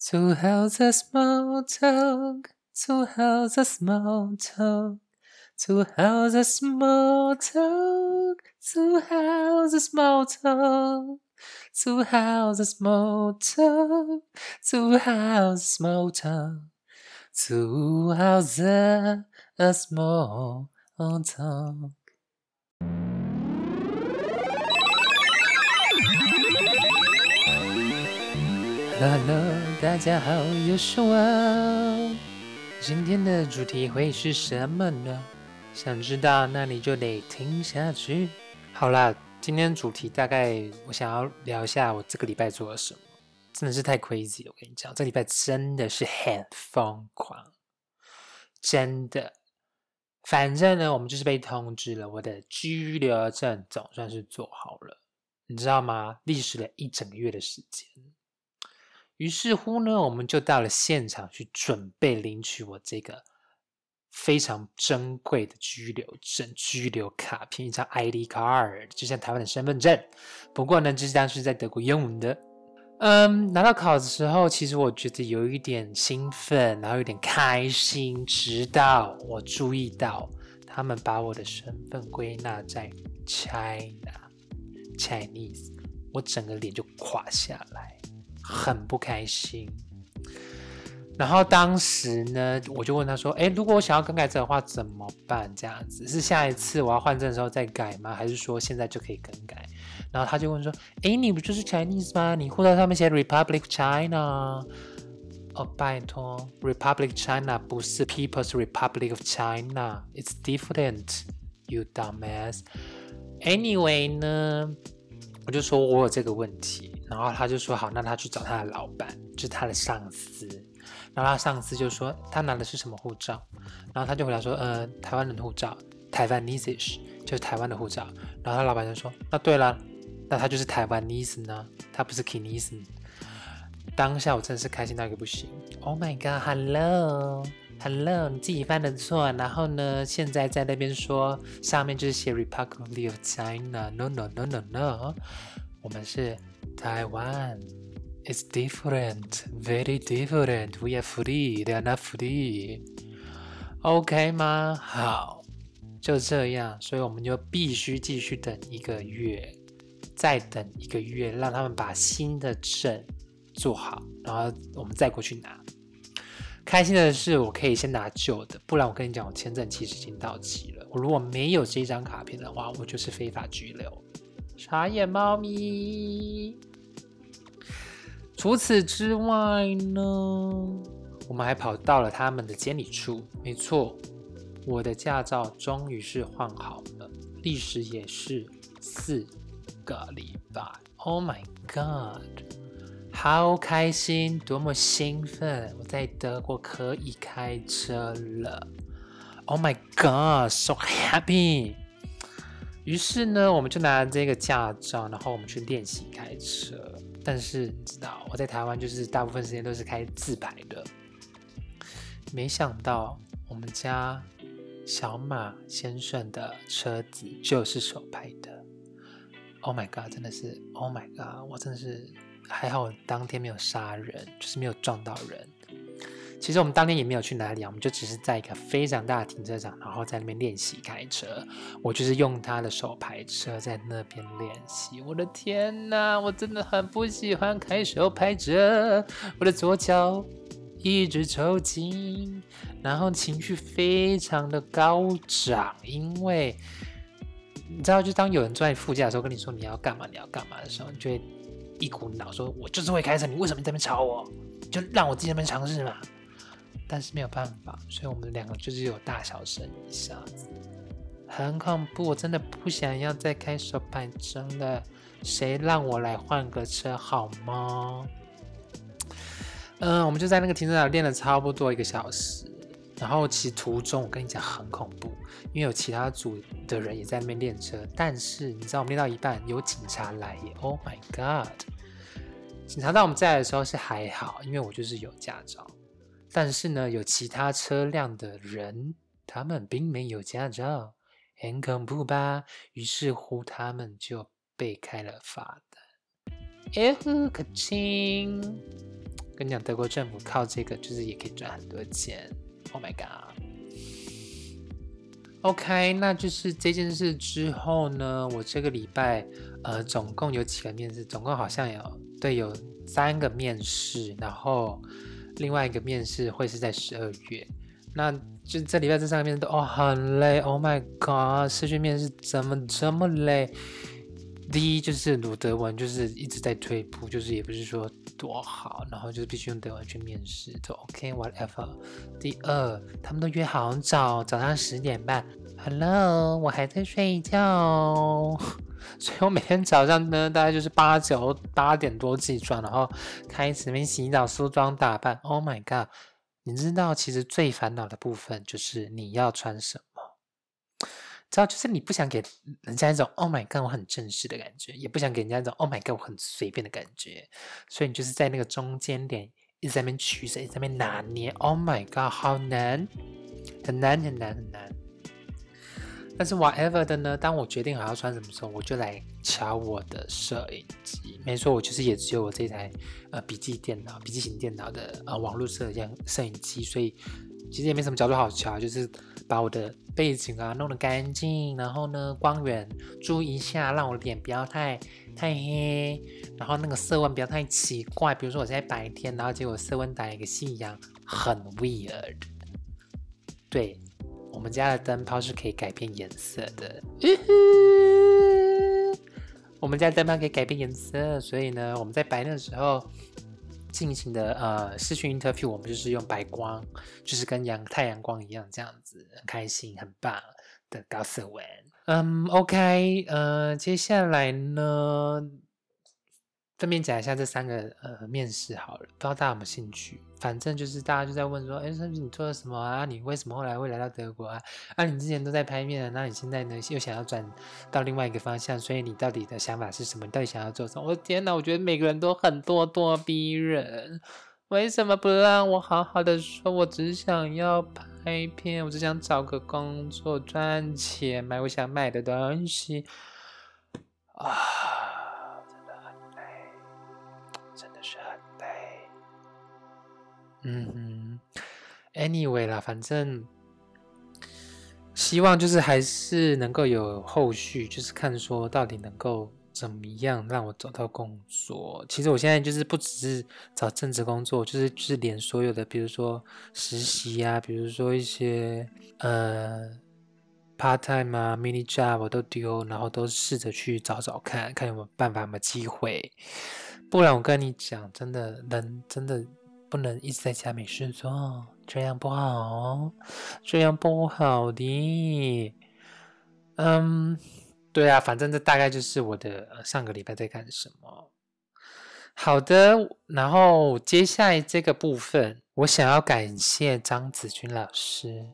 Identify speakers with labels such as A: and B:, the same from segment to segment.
A: To house a small town, to house a small town, to house a small town, to house a small town, to house a small town, to house a small town, to house a, small town. 哈喽大家好，又是我。今天的主题会是什么呢？想知道，那你就得听下去。好啦，今天主题大概我想要聊一下我这个礼拜做了什么，真的是太 crazy。我跟你讲，这礼拜真的是很疯狂，真的。反正呢，我们就是被通知了，我的居留证总算是做好了，你知道吗？历时了一整个月的时间。于是乎呢，我们就到了现场去准备领取我这个非常珍贵的居留证、居留卡片，一张 ID card，就像台湾的身份证。不过呢，这张是在德国用的。嗯，拿到考的时候，其实我觉得有一点兴奋，然后有点开心，直到我注意到他们把我的身份归纳在 China Chinese，我整个脸就垮下来。很不开心，然后当时呢，我就问他说：“哎，如果我想要更改这的话怎么办？这样子是下一次我要换证的时候再改吗？还是说现在就可以更改？”然后他就问说：“哎，你不就是 Chinese 吗？你护照上面写 Republic China。”哦，拜托，Republic China 不是 People's Republic of China，it's different，you dumbass。Anyway 呢，我就说我有这个问题。然后他就说好，那他去找他的老板，就是他的上司。然后他上司就说他拿的是什么护照？然后他就回答说，呃，台湾的护照，台湾 Nisish，就是台湾的护照。然后他老板就说，那对了，那他就是台湾 Nis 呢，他不是 Kinis。当下我真的是开心到一个不行。Oh my god，Hello，Hello，你自己犯的错，然后呢，现在在那边说上面就是写 Republic of China，No，No，No，No，No，我们是。Taiwan is different, very different. We are free, they are not free. OK 吗？好，就这样，所以我们就必须继续等一个月，再等一个月，让他们把新的证做好，然后我们再过去拿。开心的是，我可以先拿旧的，不然我跟你讲，我签证其实已经到期了。我如果没有这张卡片的话，我就是非法拘留。傻眼猫咪。除此之外呢，我们还跑到了他们的监理处。没错，我的驾照终于是换好了，历时也是四个礼拜。Oh my god，好开心，多么兴奋！我在德国可以开车了。Oh my god，so happy！于是呢，我们就拿这个驾照，然后我们去练习开车。但是你知道，我在台湾就是大部分时间都是开自排的。没想到我们家小马先生的车子就是手拍的。Oh my god，真的是 Oh my god，我真的是还好，当天没有杀人，就是没有撞到人。其实我们当天也没有去哪里啊，我们就只是在一个非常大的停车场，然后在那边练习开车。我就是用他的手排车在那边练习。我的天哪，我真的很不喜欢开手排车，我的左脚一直抽筋，然后情绪非常的高涨，因为你知道，就当有人坐在副驾的时候跟你说你要干嘛，你要干嘛的时候，你就会一股脑说：“我就是会开车，你为什么在那边吵我？就让我自己在那边尝试嘛。”但是没有办法，所以我们两个就是有大小声一下子，很恐怖。我真的不想要再开手排车了，谁让我来换个车好吗？嗯，我们就在那个停车场练了差不多一个小时，然后其实途中我跟你讲很恐怖，因为有其他组的人也在那边练车，但是你知道我们练到一半有警察来耶！Oh my god！警察到我们在的时候是还好，因为我就是有驾照。但是呢，有其他车辆的人，他们并没有驾照，很恐怖吧？于是乎，他们就被开了罚单。哎呼，可亲，跟你讲，德国政府靠这个就是也可以赚很多钱。Oh my god！OK，那就是这件事之后呢，我这个礼拜呃总共有几个面试，总共好像有对有三个面试，然后另外一个面试会是在十二月。那就这礼拜这三个面试都哦很累，Oh my god！视讯面试怎么这么累？第一就是鲁德文就是一直在退步，就是也不是说多好，然后就是必须用德文去面试，就 OK whatever。第二，他们都约好早，早上十点半，Hello，我还在睡觉，我每天早上呢，大概就是八九八点多起床，然后开始那边洗澡、梳妆打扮。Oh my god！你知道其实最烦恼的部分就是你要穿什么。知道，就是你不想给人家一种 “Oh my God”，我很正式的感觉，也不想给人家一种 “Oh my God”，我很随便的感觉，所以你就是在那个中间点一直在那边取舍，一直在那边拿捏。Oh my God，好难，很难，很难，很难。但是 whatever 的呢，当我决定好要穿什么时候，我就来瞧我的摄影机。没错，我就是也只有我这台呃笔记电脑、笔记型电脑的呃网络摄像摄影机，所以其实也没什么角度好瞧，就是。把我的背景啊弄得干净，然后呢光源注意一下，让我脸不要太太黑，然后那个色温不要太奇怪。比如说我在白天，然后结果色温打一个夕阳，很 weird。对，我们家的灯泡是可以改变颜色的。我们家灯泡可以改变颜色，所以呢，我们在白天的时候。进行的呃视讯 interview，我们就是用白光，就是跟阳太阳光一样，这样子很开心，很棒的高色温。嗯，OK，呃，接下来呢？分别讲一下这三个呃面试好了，不知道大家有没有兴趣？反正就是大家就在问说，哎，是不是你做了什么啊？你为什么后来会来到德国啊？啊，你之前都在拍面，那你现在呢又想要转到另外一个方向，所以你到底的想法是什么？你到底想要做什么？我的天哪，我觉得每个人都很咄咄逼人，为什么不让我好好的说？我只想要拍片，我只想找个工作赚钱，买我想买的东西啊。嗯哼，anyway 啦，反正希望就是还是能够有后续，就是看说到底能够怎么样让我找到工作。其实我现在就是不只是找正职工作，就是就是连所有的，比如说实习啊，比如说一些呃 part time 啊，mini job 我都丢，然后都试着去找找看看有没有办法，有没有机会。不然我跟你讲，真的人真的。不能一直在家没事做，这样不好，这样不好的。嗯，对啊，反正这大概就是我的上个礼拜在干什么。好的，然后接下来这个部分，我想要感谢张子君老师，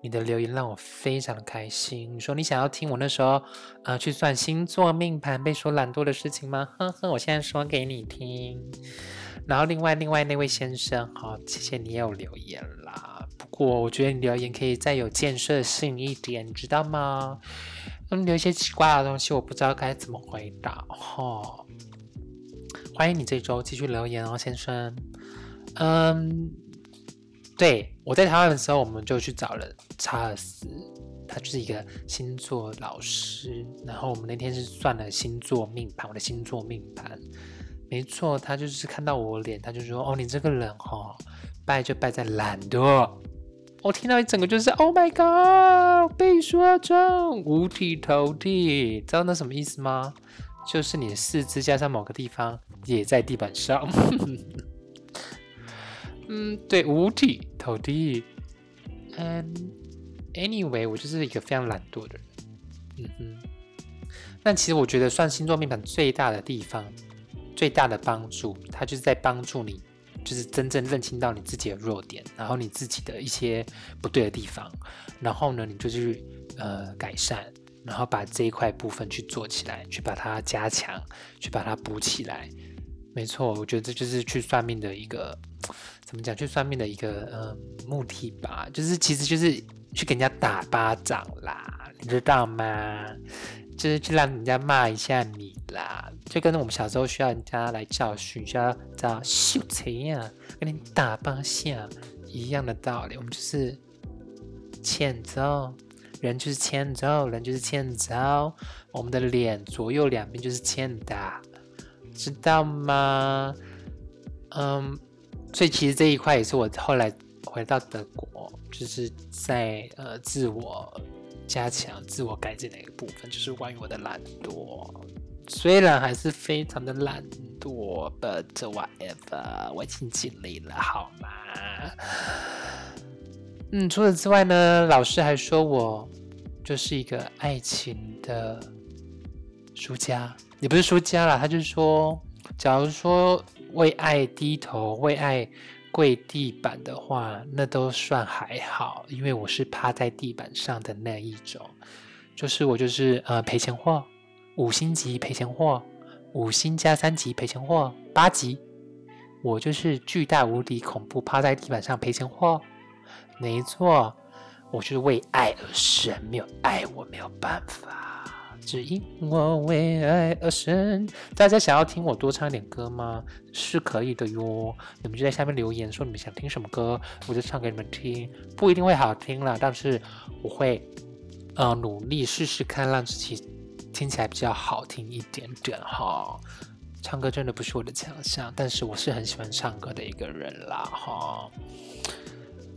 A: 你的留言让我非常的开心。你说你想要听我那时候呃去算星座命盘被说懒惰的事情吗？呵呵，我现在说给你听。然后另外另外那位先生，好，谢谢你有留言啦。不过我觉得你留言可以再有建设性一点，你知道吗？嗯，留一些奇怪的东西，我不知道该怎么回答。哈，欢迎你这周继续留言哦，先生。嗯，对我在台湾的时候，我们就去找了查尔斯，他就是一个星座老师。然后我们那天是算了星座命盘，我的星座命盘。没错，他就是看到我脸，他就说：“哦，你这个人哈，败就败在懒惰。”我听到一整个就是：“Oh my god！” 被说中，五体投地，知道那什么意思吗？就是你的四肢加上某个地方也在地板上。嗯，对，五体投地。嗯，Anyway，我就是一个非常懒惰的人。嗯哼，但其实我觉得算星座命盘最大的地方。最大的帮助，它就是在帮助你，就是真正认清到你自己的弱点，然后你自己的一些不对的地方，然后呢，你就去呃改善，然后把这一块部分去做起来，去把它加强，去把它补起来。没错，我觉得这就是去算命的一个怎么讲？去算命的一个呃目的吧，就是其实就是去给人家打巴掌啦，你知道吗？就是去让人家骂一下你啦，就跟我们小时候需要人家来教训，需要叫秀才呀，跟你打八下一样的道理。我们就是欠揍，人就是欠揍，人就是欠揍。我们的脸左右两边就是欠打，知道吗？嗯，所以其实这一块也是我后来回到德国，就是在呃自我。加强自我改进的一个部分，就是关于我的懒惰。虽然还是非常的懒惰，but whatever，我已经尽力了，好吗？嗯，除此之外呢，老师还说我就是一个爱情的输家，也不是输家啦，他就说，假如说为爱低头，为爱。跪地板的话，那都算还好，因为我是趴在地板上的那一种，就是我就是呃赔钱货，五星级赔钱货，五星加三级赔钱货，八级，我就是巨大无敌恐怖趴在地板上赔钱货，没错，我就是为爱而生，没有爱我没有办法。只因我为爱而生。大家想要听我多唱点歌吗？是可以的哟。你们就在下面留言说你们想听什么歌，我就唱给你们听。不一定会好听了，但是我会呃努力试试看，让自己听起来比较好听一点点哈。唱歌真的不是我的强项，但是我是很喜欢唱歌的一个人啦哈。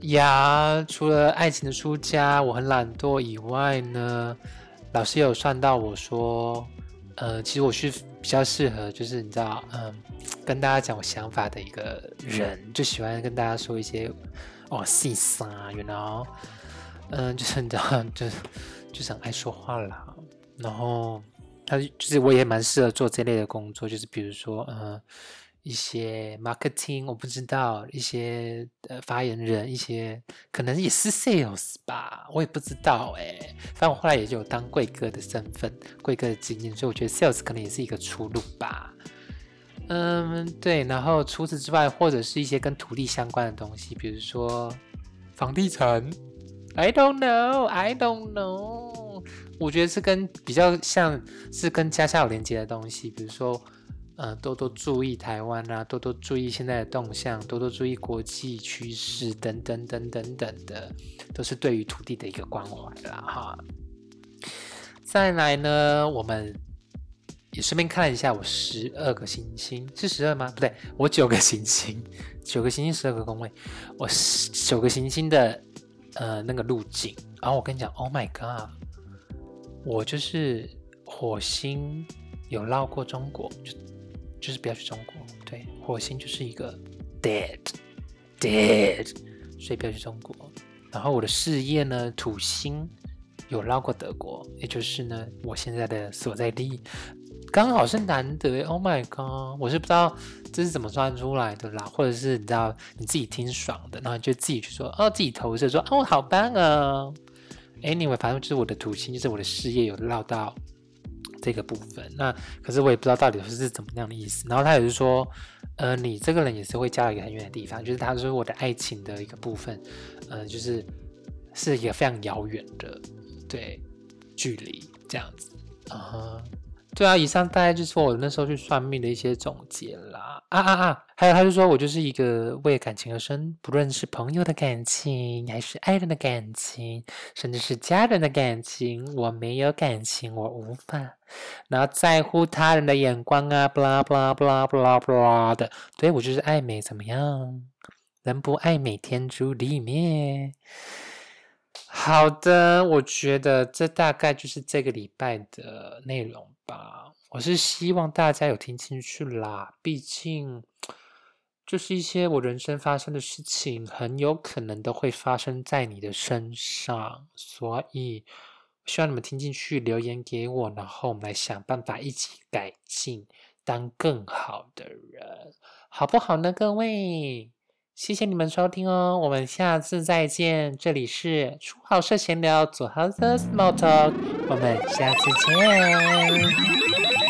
A: 呀，除了爱情的输家，我很懒惰以外呢？老师有算到我说，呃，其实我是比较适合，就是你知道，嗯，跟大家讲我想法的一个人，就喜欢跟大家说一些哦细沙，you know，嗯，就是你知道，就 就是很爱说话啦。然后他就是我也蛮适合做这类的工作，就是比如说，嗯。一些 marketing 我不知道，一些呃发言人，一些可能也是 sales 吧，我也不知道哎。反正我后来也有当贵哥的身份，贵哥的经验，所以我觉得 sales 可能也是一个出路吧。嗯，对。然后除此之外，或者是一些跟土地相关的东西，比如说房地产。I don't know, I don't know。我觉得是跟比较像是跟家乡有连接的东西，比如说。呃，多多注意台湾啊，多多注意现在的动向，多多注意国际趋势等等等等等的，都是对于土地的一个关怀啦哈。再来呢，我们也顺便看一下我十二个行星，是十二吗？不对，我九个行星，九个行星十二个宫位，我九个行星的呃那个路径。然后我跟你讲，Oh my god，我就是火星有绕过中国。就就是不要去中国，对，火星就是一个 dead dead，所以不要去中国。然后我的事业呢，土星有绕过德国，也就是呢，我现在的所在地刚好是难得。Oh my god，我是不知道这是怎么算出来的啦，或者是你知道你自己听爽的，然后就自己去说哦，自己投射说哦，好棒啊。Anyway，反正就是我的土星，就是我的事业有绕到。这个部分，那可是我也不知道到底是怎么样的意思。然后他也是说，呃，你这个人也是会嫁到一个很远的地方，就是他说我的爱情的一个部分，呃，就是是一个非常遥远的对距离这样子啊。对啊，以上大概就是我那时候去算命的一些总结啦。啊啊啊！还有，他就说我就是一个为感情而生，不论是朋友的感情，还是爱人的感情，甚至是家人的感情，我没有感情，我无法，然后在乎他人的眼光啊，blah blah blah blah blah 的。对我就是爱美，怎么样？人不爱美，天诛地灭。好的，我觉得这大概就是这个礼拜的内容。吧，我是希望大家有听进去啦。毕竟，就是一些我人生发生的事情，很有可能都会发生在你的身上，所以希望你们听进去，留言给我，然后我们来想办法一起改进，当更好的人，好不好呢？各位。谢谢你们收听哦，我们下次再见。这里是初好社闲聊，组合的 Small Talk，我们下次见。